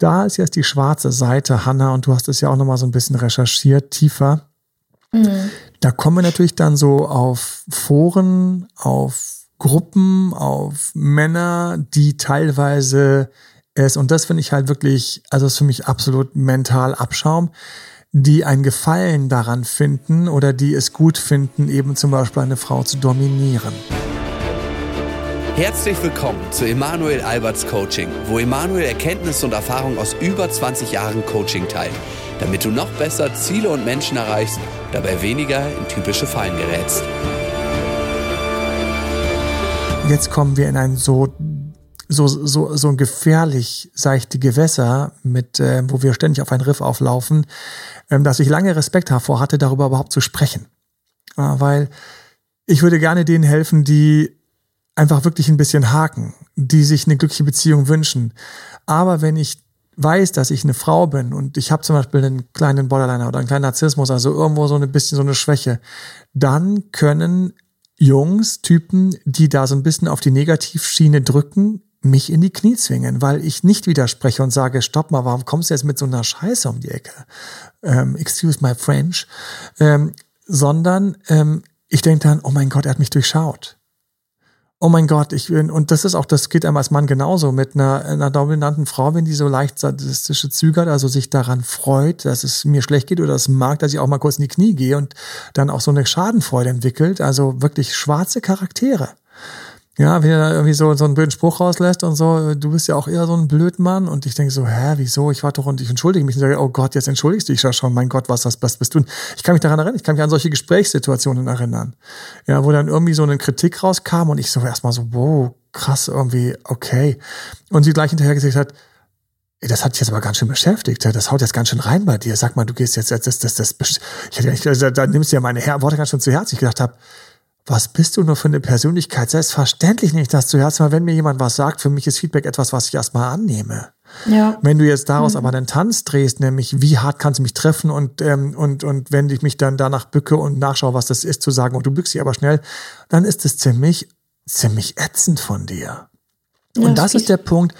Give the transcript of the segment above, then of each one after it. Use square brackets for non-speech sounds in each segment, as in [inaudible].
da ist jetzt die schwarze Seite, Hanna, und du hast es ja auch nochmal so ein bisschen recherchiert, tiefer. Mhm. Da kommen wir natürlich dann so auf Foren, auf Gruppen, auf Männer, die teilweise es, und das finde ich halt wirklich, also ist für mich absolut mental Abschaum, die ein Gefallen daran finden oder die es gut finden, eben zum Beispiel eine Frau zu dominieren. Herzlich willkommen zu Emanuel Alberts Coaching, wo Emanuel Erkenntnisse und Erfahrung aus über 20 Jahren Coaching teilt, damit du noch besser Ziele und Menschen erreichst, dabei weniger in typische Fallen gerätst. Jetzt kommen wir in ein so so, so, so ein gefährlich seichte Gewässer, mit, äh, wo wir ständig auf ein Riff auflaufen, ähm, dass ich lange Respekt davor hatte, darüber überhaupt zu sprechen. Äh, weil ich würde gerne denen helfen, die einfach wirklich ein bisschen haken, die sich eine glückliche Beziehung wünschen. Aber wenn ich weiß, dass ich eine Frau bin und ich habe zum Beispiel einen kleinen Borderliner oder einen kleinen Narzissmus, also irgendwo so ein bisschen so eine Schwäche, dann können Jungs, Typen, die da so ein bisschen auf die Negativschiene drücken, mich in die Knie zwingen, weil ich nicht widerspreche und sage, stopp mal, warum kommst du jetzt mit so einer Scheiße um die Ecke? Ähm, excuse my French. Ähm, sondern ähm, ich denke dann, oh mein Gott, er hat mich durchschaut oh mein Gott, ich bin, und das ist auch, das geht einem als Mann genauso mit einer, einer dominanten Frau, wenn die so leicht sadistische Züge hat, also sich daran freut, dass es mir schlecht geht oder es mag, dass ich auch mal kurz in die Knie gehe und dann auch so eine Schadenfreude entwickelt, also wirklich schwarze Charaktere. Ja, wenn er irgendwie so, so einen blöden Spruch rauslässt und so, du bist ja auch eher so ein Blödmann. Und ich denke so, hä, wieso? Ich war doch und ich entschuldige mich und sage, oh Gott, jetzt entschuldigst du dich ja schon, mein Gott, was, was, was bist du? Ich kann mich daran erinnern, ich kann mich an solche Gesprächssituationen erinnern. Ja, wo dann irgendwie so eine Kritik rauskam und ich so erstmal so, wow, krass, irgendwie, okay. Und sie gleich hinterher gesagt hat, das hat dich jetzt aber ganz schön beschäftigt. Das haut jetzt ganz schön rein bei dir. Sag mal, du gehst jetzt, das, das, das, das ich hätte also, da nimmst du ja meine Worte ganz schön zu Herzen. Ich gedacht habe, was bist du nur für eine Persönlichkeit? Selbstverständlich nicht, dass du erstmal, wenn mir jemand was sagt, für mich ist Feedback etwas, was ich erstmal annehme. Ja. Wenn du jetzt daraus mhm. aber einen Tanz drehst, nämlich wie hart kannst du mich treffen und, ähm, und, und wenn ich mich dann danach bücke und nachschaue, was das ist, zu sagen, und du bückst dich aber schnell, dann ist es ziemlich, ziemlich ätzend von dir. Ja, und das ist der Punkt,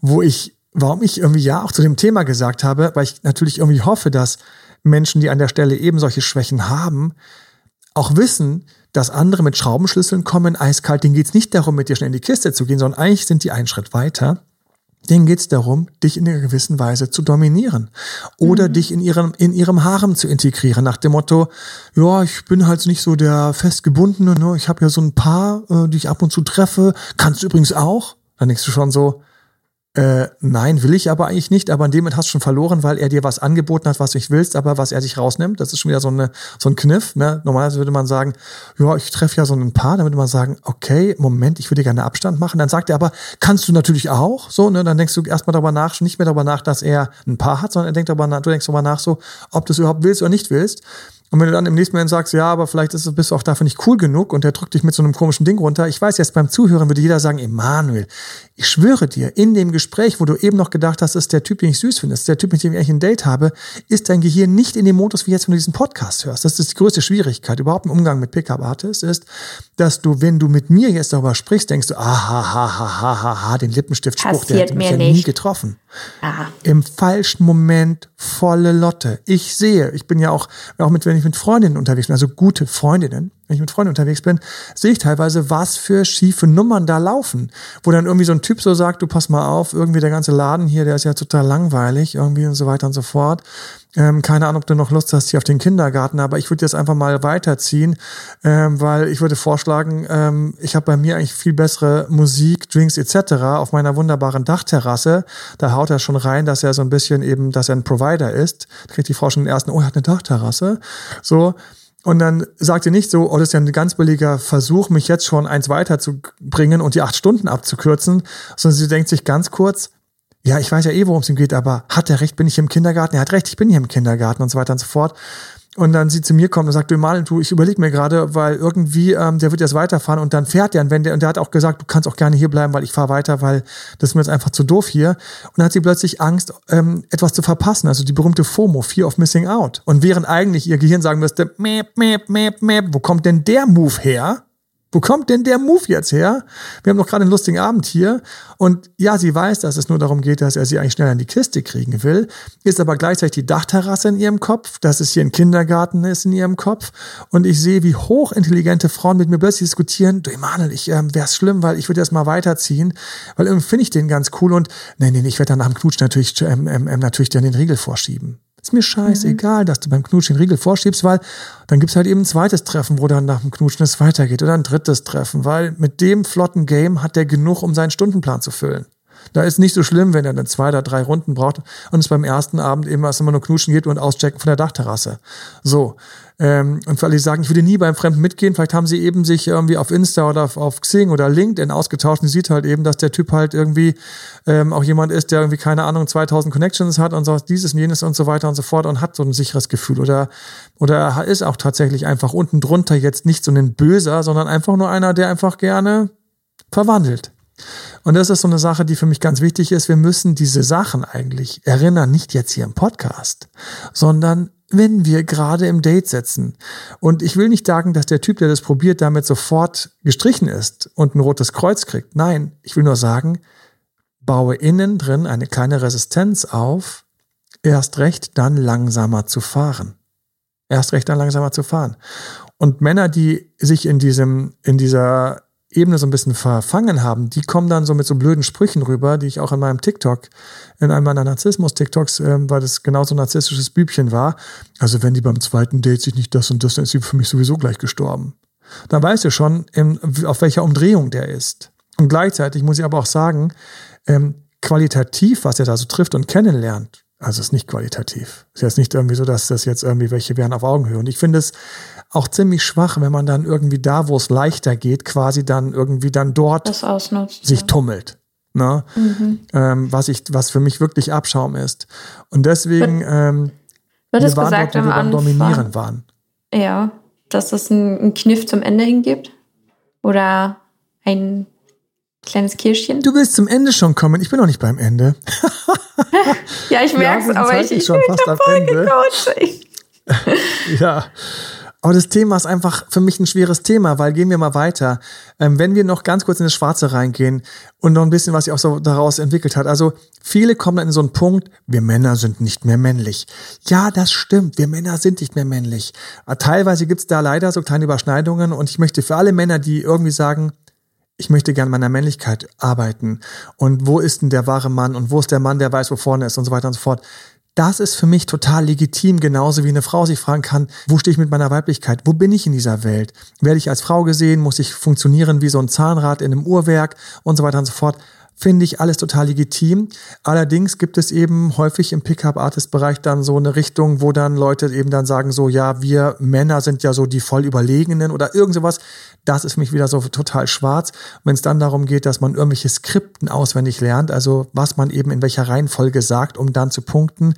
wo ich, warum ich irgendwie ja auch zu dem Thema gesagt habe, weil ich natürlich irgendwie hoffe, dass Menschen, die an der Stelle eben solche Schwächen haben, auch wissen, dass andere mit Schraubenschlüsseln kommen, eiskalt, denen geht es nicht darum, mit dir schnell in die Kiste zu gehen, sondern eigentlich sind die einen Schritt weiter. Denen geht es darum, dich in einer gewissen Weise zu dominieren oder mhm. dich in ihrem, in ihrem Harem zu integrieren, nach dem Motto, ja, ich bin halt nicht so der festgebundene, ne? ich habe ja so ein paar, äh, die ich ab und zu treffe, kannst du übrigens auch. Dann denkst du schon so, äh, nein, will ich aber eigentlich nicht, aber in dem Moment hast du schon verloren, weil er dir was angeboten hat, was du nicht willst, aber was er sich rausnimmt. Das ist schon wieder so, eine, so ein Kniff. Ne? Normalerweise würde man sagen, ja, ich treffe ja so ein Paar, dann würde man sagen, okay, Moment, ich würde gerne Abstand machen. Dann sagt er aber, kannst du natürlich auch. So, ne? Dann denkst du erstmal darüber nach, schon nicht mehr darüber nach, dass er ein Paar hat, sondern er denkt darüber nach, du denkst darüber nach, so, ob du es überhaupt willst oder nicht willst. Und wenn du dann im nächsten Moment sagst, ja, aber vielleicht ist, bist du auch dafür nicht cool genug und der drückt dich mit so einem komischen Ding runter. Ich weiß jetzt beim Zuhören würde jeder sagen, Emanuel, ich schwöre dir, in dem Gespräch, wo du eben noch gedacht hast, ist der Typ, den ich süß finde, ist der Typ, mit dem ich eigentlich ein Date habe, ist dein Gehirn nicht in dem Modus, wie jetzt, wenn du diesen Podcast hörst. Das ist die größte Schwierigkeit überhaupt im Umgang mit Pickup-Artists, ist, dass du, wenn du mit mir jetzt darüber sprichst, denkst du, aha, ha, ha, ha, ha, ha, den Lippenstiftspruch, der hat mich ja nie getroffen. Aha. Im falschen Moment volle Lotte. Ich sehe, ich bin ja auch, auch mit, wenn ich mit Freundinnen unterwegs bin, also gute Freundinnen, wenn ich mit Freunden unterwegs bin, sehe ich teilweise, was für schiefe Nummern da laufen. Wo dann irgendwie so ein Typ so sagt, du pass mal auf, irgendwie der ganze Laden hier, der ist ja total langweilig, irgendwie und so weiter und so fort. Ähm, keine Ahnung, ob du noch Lust hast hier auf den Kindergarten, aber ich würde jetzt einfach mal weiterziehen, ähm, weil ich würde vorschlagen, ähm, ich habe bei mir eigentlich viel bessere Musik, Drinks etc. auf meiner wunderbaren Dachterrasse. Da haut er schon rein, dass er so ein bisschen eben, dass er ein Provider ist. Da kriegt die Frau schon den ersten, oh, er hat eine Dachterrasse. So, und dann sagt ihr nicht so, oh, das ist ja ein ganz billiger Versuch, mich jetzt schon eins weiterzubringen und die acht Stunden abzukürzen, sondern sie denkt sich ganz kurz, ja, ich weiß ja eh, worum es ihm geht, aber hat er recht, bin ich im Kindergarten? Er hat recht, ich bin hier im Kindergarten und so weiter und so fort. Und dann sie zu mir kommt und sagt, du mal, du, ich überlege mir gerade, weil irgendwie, ähm, der wird jetzt weiterfahren und dann fährt der und wenn der, und der hat auch gesagt, du kannst auch gerne hier bleiben, weil ich fahre weiter, weil das ist mir jetzt einfach zu doof hier. Und dann hat sie plötzlich Angst, ähm, etwas zu verpassen, also die berühmte FOMO, Fear of Missing Out. Und während eigentlich ihr Gehirn sagen müsste, mäp, mäp, mäp, mäp, wo kommt denn der Move her? Wo kommt denn der Move jetzt her? Wir haben doch gerade einen lustigen Abend hier. Und ja, sie weiß, dass es nur darum geht, dass er sie eigentlich schnell an die Kiste kriegen will, ist aber gleichzeitig die Dachterrasse in ihrem Kopf, dass es hier ein Kindergarten ist in ihrem Kopf. Und ich sehe, wie hochintelligente Frauen mit mir plötzlich diskutieren, du Emanuel, ich ähm, wäre schlimm, weil ich würde erst mal weiterziehen, weil irgendwie finde ich den ganz cool und nee, nee, ich werde dann nach dem Knutsch natürlich, ähm, ähm, ähm, natürlich dann den Riegel vorschieben. Ist mir scheißegal, mhm. dass du beim Knutschen den Riegel vorschiebst, weil dann gibt's halt eben ein zweites Treffen, wo dann nach dem Knutschen es weitergeht oder ein drittes Treffen, weil mit dem flotten Game hat der genug, um seinen Stundenplan zu füllen. Da ist nicht so schlimm, wenn er dann zwei oder drei Runden braucht und es beim ersten Abend eben erst immer nur knutschen geht und auschecken von der Dachterrasse. So. Ähm, und für alle, die sagen, ich würde nie beim Fremden mitgehen, vielleicht haben sie eben sich irgendwie auf Insta oder auf, auf Xing oder LinkedIn ausgetauscht und sieht halt eben, dass der Typ halt irgendwie ähm, auch jemand ist, der irgendwie, keine Ahnung, 2000 Connections hat und so dieses und jenes und so weiter und so fort und hat so ein sicheres Gefühl. Oder, oder er ist auch tatsächlich einfach unten drunter jetzt nicht so ein Böser, sondern einfach nur einer, der einfach gerne verwandelt. Und das ist so eine Sache, die für mich ganz wichtig ist. Wir müssen diese Sachen eigentlich erinnern, nicht jetzt hier im Podcast, sondern wenn wir gerade im Date sitzen. Und ich will nicht sagen, dass der Typ, der das probiert, damit sofort gestrichen ist und ein rotes Kreuz kriegt. Nein, ich will nur sagen, baue innen drin eine kleine Resistenz auf, erst recht dann langsamer zu fahren. Erst recht dann langsamer zu fahren. Und Männer, die sich in diesem, in dieser Ebene so ein bisschen verfangen haben, die kommen dann so mit so blöden Sprüchen rüber, die ich auch in meinem TikTok, in einem meiner Narzissmus-TikToks, ähm, weil das genauso ein narzisstisches Bübchen war. Also wenn die beim zweiten Date sich nicht das und das, dann ist sie für mich sowieso gleich gestorben. Dann weißt du schon, in, auf welcher Umdrehung der ist. Und gleichzeitig muss ich aber auch sagen, ähm, qualitativ, was er da so trifft und kennenlernt, also ist nicht qualitativ. Ist jetzt nicht irgendwie so, dass das jetzt irgendwie welche wären auf Augenhöhe. Und ich finde es auch ziemlich schwach, wenn man dann irgendwie da, wo es leichter geht, quasi dann irgendwie dann dort sich ja. tummelt. Ne? Mhm. Ähm, was ich, was für mich wirklich Abschaum ist. Und deswegen, ähm, wird es gesagt, dort, wo wir beim Dominieren waren. Ja, dass es einen Kniff zum Ende hingibt? Oder ein kleines Kirschchen. Du willst zum Ende schon kommen. Ich bin noch nicht beim Ende. [laughs] ja, ich merke es, aber ich, ich, schon fast am Ende. [laughs] ja. Aber das Thema ist einfach für mich ein schweres Thema, weil gehen wir mal weiter. Ähm, wenn wir noch ganz kurz in das Schwarze reingehen und noch ein bisschen, was sich auch so daraus entwickelt hat. Also viele kommen dann in so einen Punkt, wir Männer sind nicht mehr männlich. Ja, das stimmt, wir Männer sind nicht mehr männlich. Teilweise gibt es da leider so kleine Überschneidungen und ich möchte für alle Männer, die irgendwie sagen, ich möchte gern meiner Männlichkeit arbeiten. Und wo ist denn der wahre Mann? Und wo ist der Mann, der weiß, wo vorne ist und so weiter und so fort. Das ist für mich total legitim, genauso wie eine Frau sich fragen kann, wo stehe ich mit meiner Weiblichkeit? Wo bin ich in dieser Welt? Werde ich als Frau gesehen? Muss ich funktionieren wie so ein Zahnrad in einem Uhrwerk und so weiter und so fort? Finde ich alles total legitim. Allerdings gibt es eben häufig im Pickup-Artist-Bereich dann so eine Richtung, wo dann Leute eben dann sagen so, ja, wir Männer sind ja so die voll Überlegenen oder irgend sowas. Das ist mich wieder so total schwarz. Wenn es dann darum geht, dass man irgendwelche Skripten auswendig lernt, also was man eben in welcher Reihenfolge sagt, um dann zu punkten,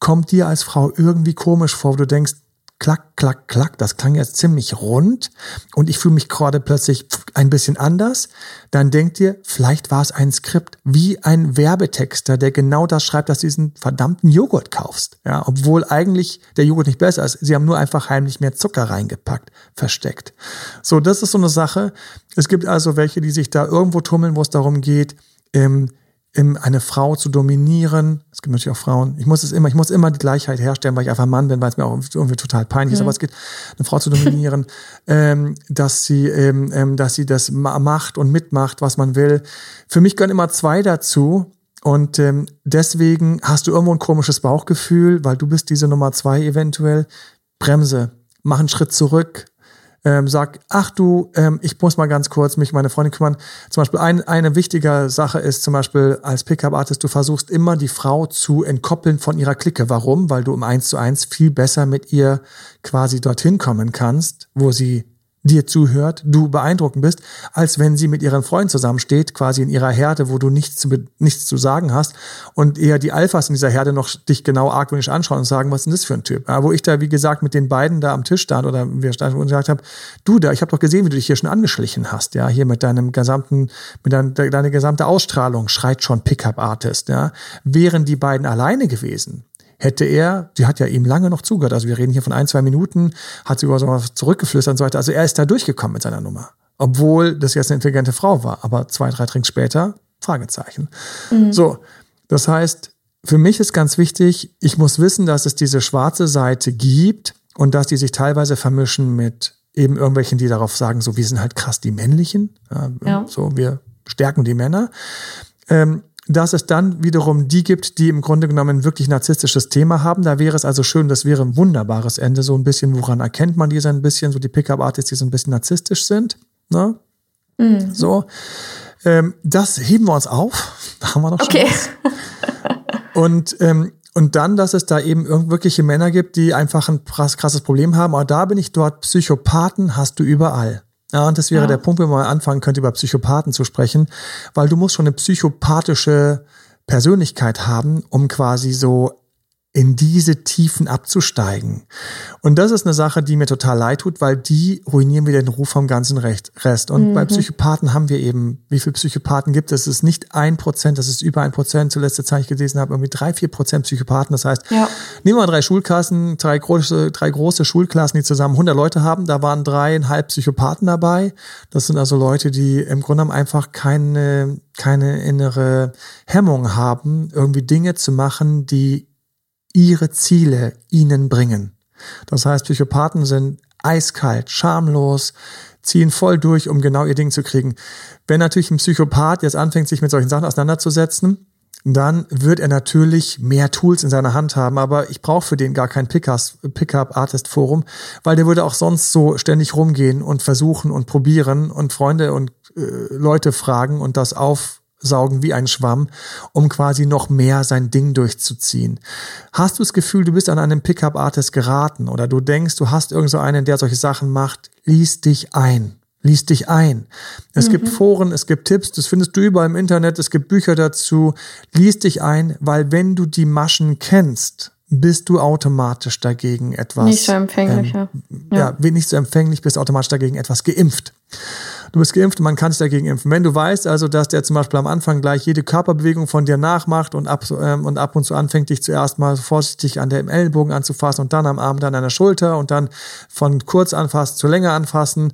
kommt dir als Frau irgendwie komisch vor, wo du denkst, klack, klack, klack. Das klang jetzt ziemlich rund und ich fühle mich gerade plötzlich ein bisschen anders. Dann denkt ihr, vielleicht war es ein Skript wie ein Werbetexter, der genau das schreibt, dass du diesen verdammten Joghurt kaufst. Ja, obwohl eigentlich der Joghurt nicht besser ist. Sie haben nur einfach heimlich mehr Zucker reingepackt, versteckt. So, das ist so eine Sache. Es gibt also welche, die sich da irgendwo tummeln, wo es darum geht, ähm, eine Frau zu dominieren. Es gibt natürlich auch Frauen. Ich muss es immer, ich muss immer die Gleichheit herstellen, weil ich einfach Mann bin, weil es mir auch irgendwie total peinlich ist. Aber es geht, eine Frau zu dominieren, [laughs] ähm, dass sie, ähm, ähm, dass sie das macht und mitmacht, was man will. Für mich gehören immer zwei dazu. Und ähm, deswegen hast du irgendwo ein komisches Bauchgefühl, weil du bist diese Nummer zwei eventuell. Bremse, mach einen Schritt zurück, ähm, sag, ach du, ähm, ich muss mal ganz kurz mich meine Freundin kümmern. Zum Beispiel ein, eine wichtige Sache ist zum Beispiel als Pickup-Artist, du versuchst immer die Frau zu entkoppeln von ihrer Clique. Warum? Weil du im Eins zu eins viel besser mit ihr quasi dorthin kommen kannst, wo sie dir zuhört, du beeindruckend bist, als wenn sie mit ihren Freunden zusammensteht, quasi in ihrer Herde, wo du nichts zu, nichts zu sagen hast und eher die Alphas in dieser Herde noch dich genau argwöhnisch anschauen und sagen, was ist denn das für ein Typ? Ja, wo ich da, wie gesagt, mit den beiden da am Tisch stand oder wir standen und gesagt habe, du da, ich habe doch gesehen, wie du dich hier schon angeschlichen hast, ja, hier mit deinem gesamten, mit dein, deine gesamte Ausstrahlung schreit schon Pickup-Artist, ja. Wären die beiden alleine gewesen, hätte er, sie hat ja ihm lange noch zugehört, also wir reden hier von ein, zwei Minuten, hat sie über so was zurückgeflüstert und so weiter. Also er ist da durchgekommen mit seiner Nummer. obwohl das jetzt eine intelligente Frau war. Aber zwei, drei Drinks später, Fragezeichen. Mhm. So, das heißt, für mich ist ganz wichtig, ich muss wissen, dass es diese schwarze Seite gibt und dass die sich teilweise vermischen mit eben irgendwelchen, die darauf sagen, so wir sind halt krass die männlichen, ja. so wir stärken die Männer. Ähm, dass es dann wiederum die gibt, die im Grunde genommen wirklich narzisstisches Thema haben. Da wäre es also schön, das wäre ein wunderbares Ende, so ein bisschen, woran erkennt man die so ein bisschen, so die Pickup-Artists, die so ein bisschen narzisstisch sind. Ne? Mhm. So. Ähm, das heben wir uns auf. [laughs] Da haben wir noch okay. Und, ähm, und dann, dass es da eben wirkliche Männer gibt, die einfach ein krasses Problem haben. Aber da bin ich dort. Psychopathen hast du überall. Ja, und das wäre ja. der Punkt, wenn man mal anfangen könnte, über Psychopathen zu sprechen, weil du musst schon eine psychopathische Persönlichkeit haben, um quasi so in diese Tiefen abzusteigen. Und das ist eine Sache, die mir total leid tut, weil die ruinieren wieder den Ruf vom ganzen Rest. Und mhm. bei Psychopathen haben wir eben, wie viele Psychopathen gibt es? Es ist nicht ein Prozent, das ist über ein Prozent. Zuletzt Zeit ich gelesen habe, irgendwie drei, vier Prozent Psychopathen. Das heißt, ja. nehmen wir mal drei Schulklassen, drei große, drei große Schulklassen, die zusammen 100 Leute haben. Da waren dreieinhalb Psychopathen dabei. Das sind also Leute, die im Grunde genommen einfach keine, keine innere Hemmung haben, irgendwie Dinge zu machen, die ihre Ziele ihnen bringen. Das heißt, Psychopathen sind eiskalt, schamlos, ziehen voll durch, um genau ihr Ding zu kriegen. Wenn natürlich ein Psychopath jetzt anfängt, sich mit solchen Sachen auseinanderzusetzen, dann wird er natürlich mehr Tools in seiner Hand haben, aber ich brauche für den gar kein Pickup-Artist-Forum, weil der würde auch sonst so ständig rumgehen und versuchen und probieren und Freunde und äh, Leute fragen und das auf saugen wie ein Schwamm, um quasi noch mehr sein Ding durchzuziehen. Hast du das Gefühl, du bist an einem Pickup-Artist geraten oder du denkst, du hast irgend so einen, der solche Sachen macht, lies dich ein. Lies dich ein. Es mhm. gibt Foren, es gibt Tipps, das findest du überall im Internet, es gibt Bücher dazu. Lies dich ein, weil wenn du die Maschen kennst, bist du automatisch dagegen etwas. Nicht so empfänglich, ähm, ja. ja. nicht so empfänglich, bist automatisch dagegen etwas geimpft du bist geimpft, man kann sich dagegen impfen. Wenn du weißt also, dass der zum Beispiel am Anfang gleich jede Körperbewegung von dir nachmacht und ab, ähm, und ab und zu anfängt, dich zuerst mal vorsichtig an der Ellenbogen anzufassen und dann am Arm, dann an der Schulter und dann von kurz anfassen zu länger anfassen,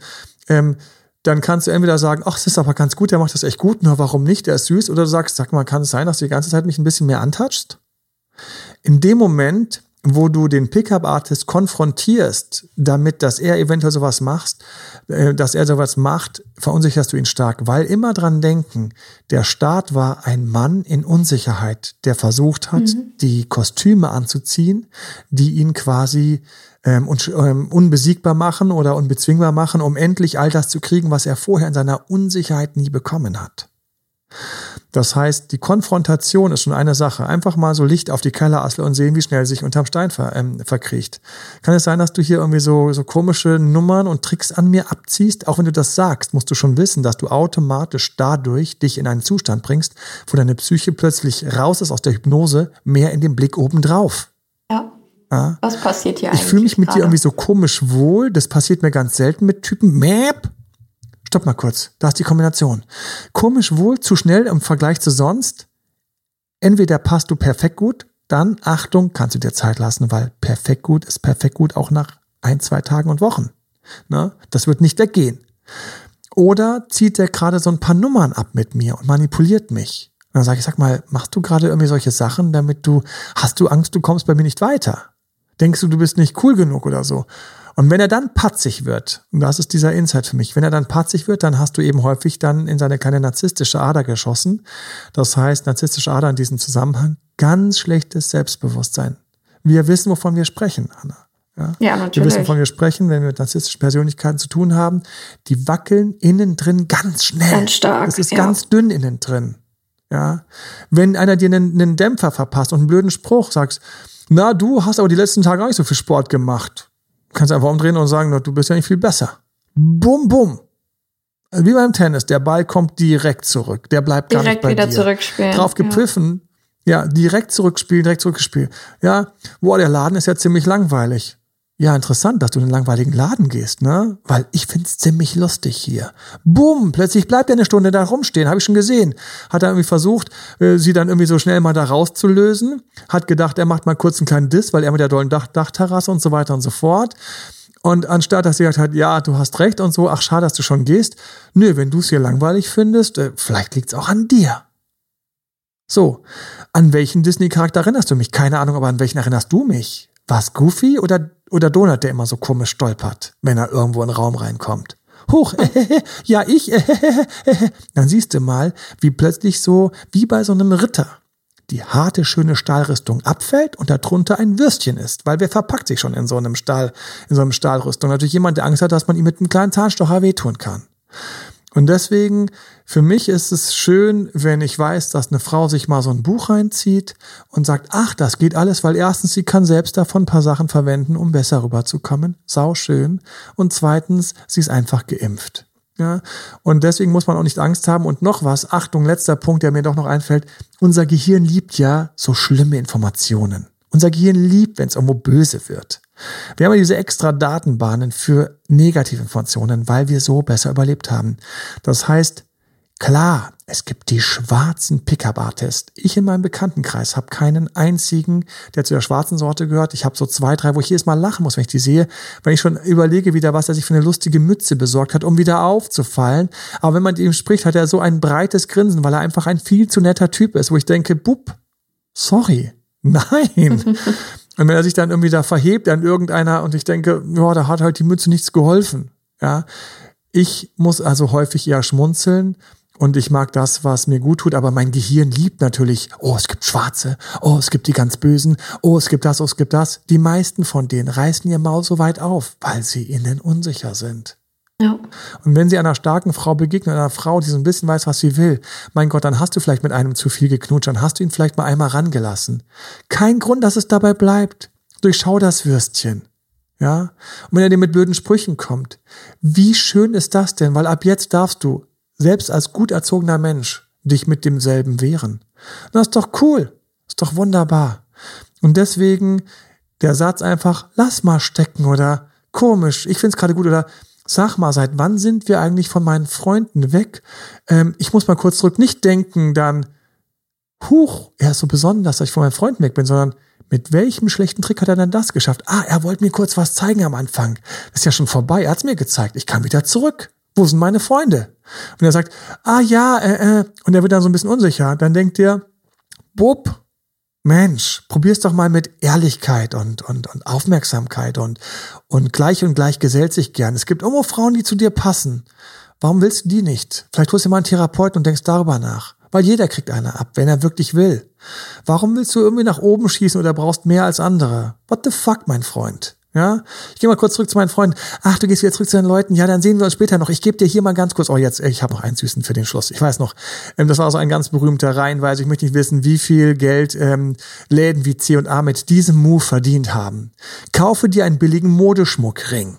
ähm, dann kannst du entweder sagen, ach, es ist aber ganz gut, der macht das echt gut, nur warum nicht, der ist süß, oder du sagst, sag mal, kann es sein, dass du die ganze Zeit mich ein bisschen mehr antatschst? In dem Moment wo du den Pickup-Artist konfrontierst, damit, dass er eventuell sowas macht, äh, dass er sowas macht, verunsicherst du ihn stark. Weil immer dran denken, der Staat war ein Mann in Unsicherheit, der versucht hat, mhm. die Kostüme anzuziehen, die ihn quasi ähm, un ähm, unbesiegbar machen oder unbezwingbar machen, um endlich all das zu kriegen, was er vorher in seiner Unsicherheit nie bekommen hat. Das heißt, die Konfrontation ist schon eine Sache. Einfach mal so Licht auf die Kellerassel und sehen, wie schnell sich unterm Stein ver, ähm, verkriecht. Kann es sein, dass du hier irgendwie so, so komische Nummern und Tricks an mir abziehst? Auch wenn du das sagst, musst du schon wissen, dass du automatisch dadurch dich in einen Zustand bringst, wo deine Psyche plötzlich raus ist aus der Hypnose, mehr in den Blick obendrauf. Ja. ja? Was passiert hier eigentlich? Ich fühle mich mit gerade? dir irgendwie so komisch wohl. Das passiert mir ganz selten mit Typen. Mäp, stopp mal kurz, da ist die Kombination. Komisch wohl, zu schnell im Vergleich zu sonst. Entweder passt du perfekt gut, dann Achtung, kannst du dir Zeit lassen, weil perfekt gut ist perfekt gut auch nach ein, zwei Tagen und Wochen. Ne? Das wird nicht weggehen. Oder zieht der gerade so ein paar Nummern ab mit mir und manipuliert mich. Und dann sage ich, sag mal, machst du gerade irgendwie solche Sachen, damit du, hast du Angst, du kommst bei mir nicht weiter? Denkst du, du bist nicht cool genug oder so? Und wenn er dann patzig wird, und das ist dieser Insight für mich, wenn er dann patzig wird, dann hast du eben häufig dann in seine kleine narzisstische Ader geschossen. Das heißt, narzisstische Ader in diesem Zusammenhang, ganz schlechtes Selbstbewusstsein. Wir wissen, wovon wir sprechen, Anna. Ja, ja natürlich. Wir wissen, wovon wir sprechen, wenn wir mit narzisstischen Persönlichkeiten zu tun haben. Die wackeln innen drin ganz schnell. Ganz stark. Es ist ja. ganz dünn innen drin. Ja. Wenn einer dir einen, einen Dämpfer verpasst und einen blöden Spruch sagst, na, du hast aber die letzten Tage auch nicht so viel Sport gemacht kannst einfach umdrehen und sagen, du bist ja nicht viel besser. Bum, bum. Wie beim Tennis, der Ball kommt direkt zurück. Der bleibt direkt gar nicht bei wieder dir. zurückspielen. Drauf gepfiffen, ja. ja, direkt zurückspielen, direkt zurückgespielt. Ja, boah, der Laden ist ja ziemlich langweilig. Ja, interessant, dass du in den langweiligen Laden gehst, ne? Weil ich find's ziemlich lustig hier. Bumm, plötzlich bleibt er eine Stunde da rumstehen, habe ich schon gesehen. Hat er irgendwie versucht, äh, sie dann irgendwie so schnell mal da rauszulösen. Hat gedacht, er macht mal kurz einen kleinen Diss, weil er mit der dollen Dach Dachterrasse und so weiter und so fort. Und anstatt, dass sie gesagt hat, ja, du hast recht und so, ach schade, dass du schon gehst. Nö, wenn du es hier langweilig findest, äh, vielleicht liegt es auch an dir. So, an welchen Disney-Charakter erinnerst du mich? Keine Ahnung, aber an welchen erinnerst du mich? War es Goofy oder, oder Donald, der immer so komisch stolpert, wenn er irgendwo in den Raum reinkommt? Huch, äh, [laughs] ja, ich, äh, [laughs] dann siehst du mal, wie plötzlich so, wie bei so einem Ritter, die harte, schöne Stahlrüstung abfällt und darunter ein Würstchen ist, weil wer verpackt sich schon in so einem Stahl, in so einem Stahlrüstung? Natürlich jemand, der Angst hat, dass man ihm mit einem kleinen Zahnstocher wehtun kann. Und deswegen, für mich ist es schön, wenn ich weiß, dass eine Frau sich mal so ein Buch reinzieht und sagt, ach, das geht alles, weil erstens, sie kann selbst davon ein paar Sachen verwenden, um besser rüberzukommen. Sau schön. Und zweitens, sie ist einfach geimpft. Ja, und deswegen muss man auch nicht Angst haben. Und noch was, Achtung, letzter Punkt, der mir doch noch einfällt. Unser Gehirn liebt ja so schlimme Informationen. Unser Gehirn liebt, wenn es irgendwo böse wird. Wir haben ja diese extra Datenbahnen für negative Informationen, weil wir so besser überlebt haben. Das heißt, Klar, es gibt die schwarzen Pickup-Artists. Ich in meinem Bekanntenkreis habe keinen einzigen, der zu der schwarzen Sorte gehört. Ich habe so zwei, drei, wo ich jedes Mal lachen muss, wenn ich die sehe, wenn ich schon überlege wieder, was er sich für eine lustige Mütze besorgt hat, um wieder aufzufallen. Aber wenn man mit ihm spricht, hat er so ein breites Grinsen, weil er einfach ein viel zu netter Typ ist, wo ich denke, bub, sorry, [laughs] nein. Und wenn er sich dann irgendwie da verhebt an irgendeiner und ich denke, ja, da hat halt die Mütze nichts geholfen. Ja, ich muss also häufig eher schmunzeln und ich mag das, was mir gut tut, aber mein Gehirn liebt natürlich, oh, es gibt Schwarze, oh, es gibt die ganz Bösen, oh, es gibt das, oh, es gibt das. Die meisten von denen reißen ihr Maul so weit auf, weil sie innen unsicher sind. Und wenn sie einer starken Frau begegnen, einer Frau, die so ein bisschen weiß, was sie will, mein Gott, dann hast du vielleicht mit einem zu viel geknutscht, dann hast du ihn vielleicht mal einmal rangelassen. Kein Grund, dass es dabei bleibt. Durchschau das Würstchen. Ja? Und wenn er dir mit blöden Sprüchen kommt, wie schön ist das denn? Weil ab jetzt darfst du selbst als gut erzogener Mensch dich mit demselben wehren. Das ist doch cool. Ist doch wunderbar. Und deswegen der Satz einfach, lass mal stecken oder komisch, ich find's gerade gut oder sag mal, seit wann sind wir eigentlich von meinen Freunden weg? Ähm, ich muss mal kurz zurück, nicht denken dann, huch, er ist so besonders, dass ich von meinen Freunden weg bin, sondern mit welchem schlechten Trick hat er denn das geschafft? Ah, er wollte mir kurz was zeigen am Anfang. Das ist ja schon vorbei, er hat's mir gezeigt. Ich kann wieder zurück. Wo sind meine Freunde? Und er sagt, ah ja, äh, äh, und er wird dann so ein bisschen unsicher. Dann denkt er, Bub, Mensch, probier's doch mal mit Ehrlichkeit und, und, und Aufmerksamkeit und, und gleich und gleich gesellt sich gern. Es gibt immer Frauen, die zu dir passen. Warum willst du die nicht? Vielleicht holst du mal einen Therapeuten und denkst darüber nach. Weil jeder kriegt eine ab, wenn er wirklich will. Warum willst du irgendwie nach oben schießen oder brauchst mehr als andere? What the fuck, mein Freund? Ja, ich gehe mal kurz zurück zu meinen Freunden. Ach, du gehst wieder zurück zu den Leuten. Ja, dann sehen wir uns später noch. Ich gebe dir hier mal ganz kurz. Oh, jetzt, ich habe noch einen süßen für den Schluss. Ich weiß noch, ähm, das war so ein ganz berühmter Reihenweise. Ich möchte nicht wissen, wie viel Geld ähm, Läden wie C&A mit diesem Move verdient haben. Kaufe dir einen billigen Modeschmuckring.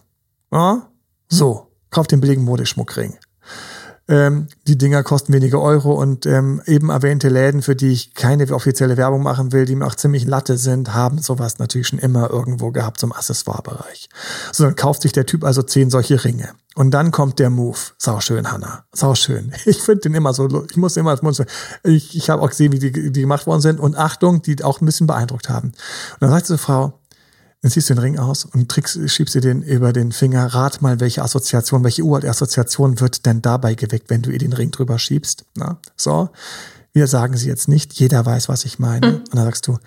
Ja? So, kauf den billigen Modeschmuckring. Ähm, die Dinger kosten wenige Euro und ähm, eben erwähnte Läden, für die ich keine offizielle Werbung machen will, die mir auch ziemlich Latte sind, haben sowas natürlich schon immer irgendwo gehabt zum Accessoirebereich. So, dann kauft sich der Typ also zehn solche Ringe. Und dann kommt der Move. Sau schön, Hanna. Sau schön. [laughs] Ich finde den immer so, ich muss immer, ich, ich habe auch gesehen, wie die, die gemacht worden sind. Und Achtung, die auch ein bisschen beeindruckt haben. Und dann sagt diese Frau, dann ziehst du den Ring aus und trickst, schiebst dir den über den Finger. Rat mal, welche Assoziation, welche Uralt-Assoziation wird denn dabei geweckt, wenn du ihr den Ring drüber schiebst? Na, so. Wir sagen sie jetzt nicht. Jeder weiß, was ich meine. Mhm. Und dann sagst du,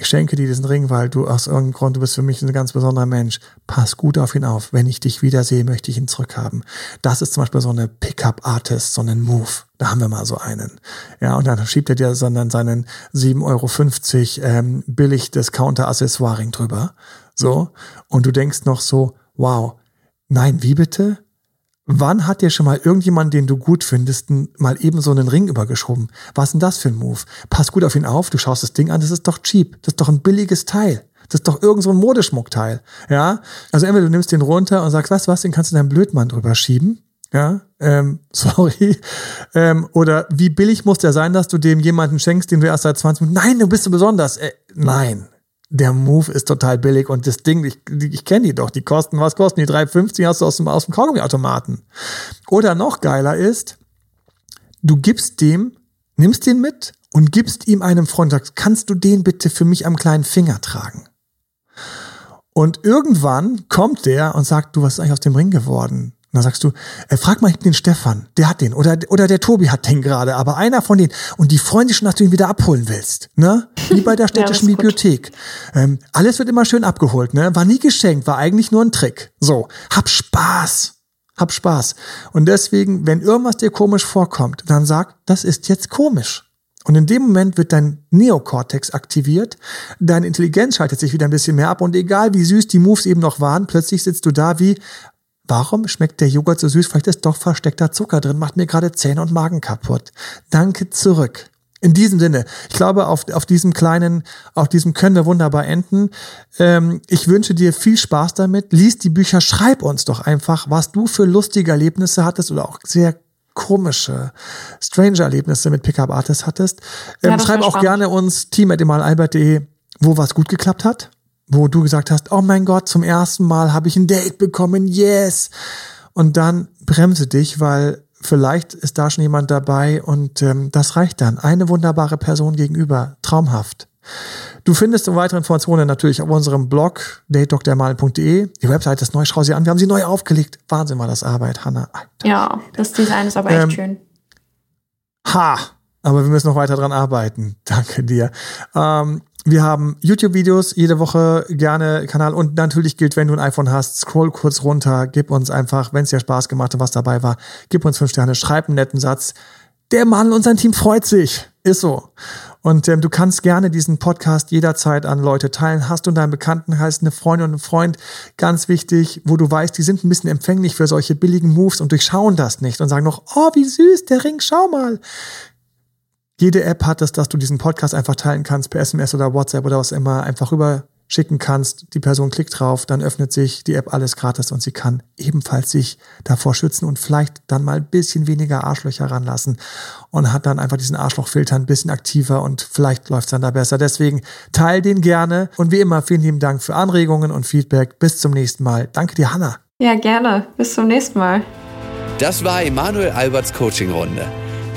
ich schenke dir diesen Ring, weil du aus irgendeinem Grund, du bist für mich ein ganz besonderer Mensch. Pass gut auf ihn auf. Wenn ich dich wiedersehe, möchte ich ihn zurückhaben. Das ist zum Beispiel so eine Pickup-Artist, so einen Move. Da haben wir mal so einen. Ja, und dann schiebt er dir sondern seinen 7,50 Euro ähm, billig Discounter-Accessoire-Ring drüber. So. Und du denkst noch so, wow, nein, wie bitte? Wann hat dir schon mal irgendjemand, den du gut findest, mal eben so einen Ring übergeschoben? Was ist denn das für ein Move? Pass gut auf ihn auf, du schaust das Ding an, das ist doch cheap. Das ist doch ein billiges Teil. Das ist doch irgend so ein Modeschmuckteil. Ja? Also entweder du nimmst den runter und sagst, du was, den kannst du deinem Blödmann drüber schieben. Ja, ähm, [laughs] sorry. Ähm, oder wie billig muss der sein, dass du dem jemanden schenkst, den du erst seit 20 Minuten. Nein, du bist so besonders. Äh, nein, der Move ist total billig und das Ding, ich, ich kenne die doch, die kosten, was kosten die? 3,50 hast du aus dem, aus dem Kaugummiautomaten. Oder noch geiler ist, du gibst dem, nimmst den mit und gibst ihm einem Freund, sagst, kannst du den bitte für mich am kleinen Finger tragen? Und irgendwann kommt der und sagt, du, was ist eigentlich aus dem Ring geworden? Und dann sagst du, äh, frag mal den Stefan, der hat den. Oder, oder der Tobi hat den gerade, aber einer von denen. Und die freuen sich schon, dass du ihn wieder abholen willst. Ne? Wie bei der [laughs] städtischen ja, Bibliothek. Ähm, alles wird immer schön abgeholt, ne? War nie geschenkt, war eigentlich nur ein Trick. So, hab Spaß. Hab Spaß. Und deswegen, wenn irgendwas dir komisch vorkommt, dann sag, das ist jetzt komisch. Und in dem Moment wird dein Neokortex aktiviert, deine Intelligenz schaltet sich wieder ein bisschen mehr ab und egal wie süß die Moves eben noch waren, plötzlich sitzt du da wie, Warum schmeckt der Joghurt so süß? Vielleicht ist doch versteckter Zucker drin, macht mir gerade Zähne und Magen kaputt. Danke zurück. In diesem Sinne, ich glaube, auf, auf diesem kleinen, auf diesem können wir wunderbar enden. Ähm, ich wünsche dir viel Spaß damit. Lies die Bücher, schreib uns doch einfach, was du für lustige Erlebnisse hattest oder auch sehr komische, strange Erlebnisse mit Pickup Artists hattest. Ähm, ja, schreib auch spannend. gerne uns team.emalalbert.de, wo was gut geklappt hat wo du gesagt hast, oh mein Gott, zum ersten Mal habe ich ein Date bekommen, yes. Und dann bremse dich, weil vielleicht ist da schon jemand dabei und ähm, das reicht dann. Eine wunderbare Person gegenüber, traumhaft. Du findest weitere Informationen natürlich auf unserem Blog datedoktermalen.de. Die Website ist neu, schau sie an. Wir haben sie neu aufgelegt. Wahnsinn war das Arbeit, Hanna. Alter, ja, das Design ist aber echt ähm, schön. Ha! Aber wir müssen noch weiter dran arbeiten. [laughs] Danke dir. Ähm, wir haben YouTube-Videos jede Woche gerne Kanal und natürlich gilt, wenn du ein iPhone hast, scroll kurz runter, gib uns einfach, wenn es dir Spaß gemacht hat, was dabei war, gib uns fünf Sterne, schreib einen netten Satz. Der Mann und sein Team freut sich. Ist so. Und ähm, du kannst gerne diesen Podcast jederzeit an Leute teilen. Hast du in deinem Bekanntenkreis eine Freundin und einen Freund, ganz wichtig, wo du weißt, die sind ein bisschen empfänglich für solche billigen Moves und durchschauen das nicht und sagen noch, oh, wie süß, der Ring, schau mal. Jede App hat es, dass du diesen Podcast einfach teilen kannst per SMS oder WhatsApp oder was immer, einfach rüber schicken kannst. Die Person klickt drauf, dann öffnet sich die App alles gratis und sie kann ebenfalls sich davor schützen und vielleicht dann mal ein bisschen weniger Arschlöcher ranlassen und hat dann einfach diesen Arschlochfilter ein bisschen aktiver und vielleicht läuft es dann da besser. Deswegen teil den gerne und wie immer vielen lieben Dank für Anregungen und Feedback. Bis zum nächsten Mal. Danke dir, Hanna. Ja, gerne. Bis zum nächsten Mal. Das war Emanuel Alberts Coaching-Runde.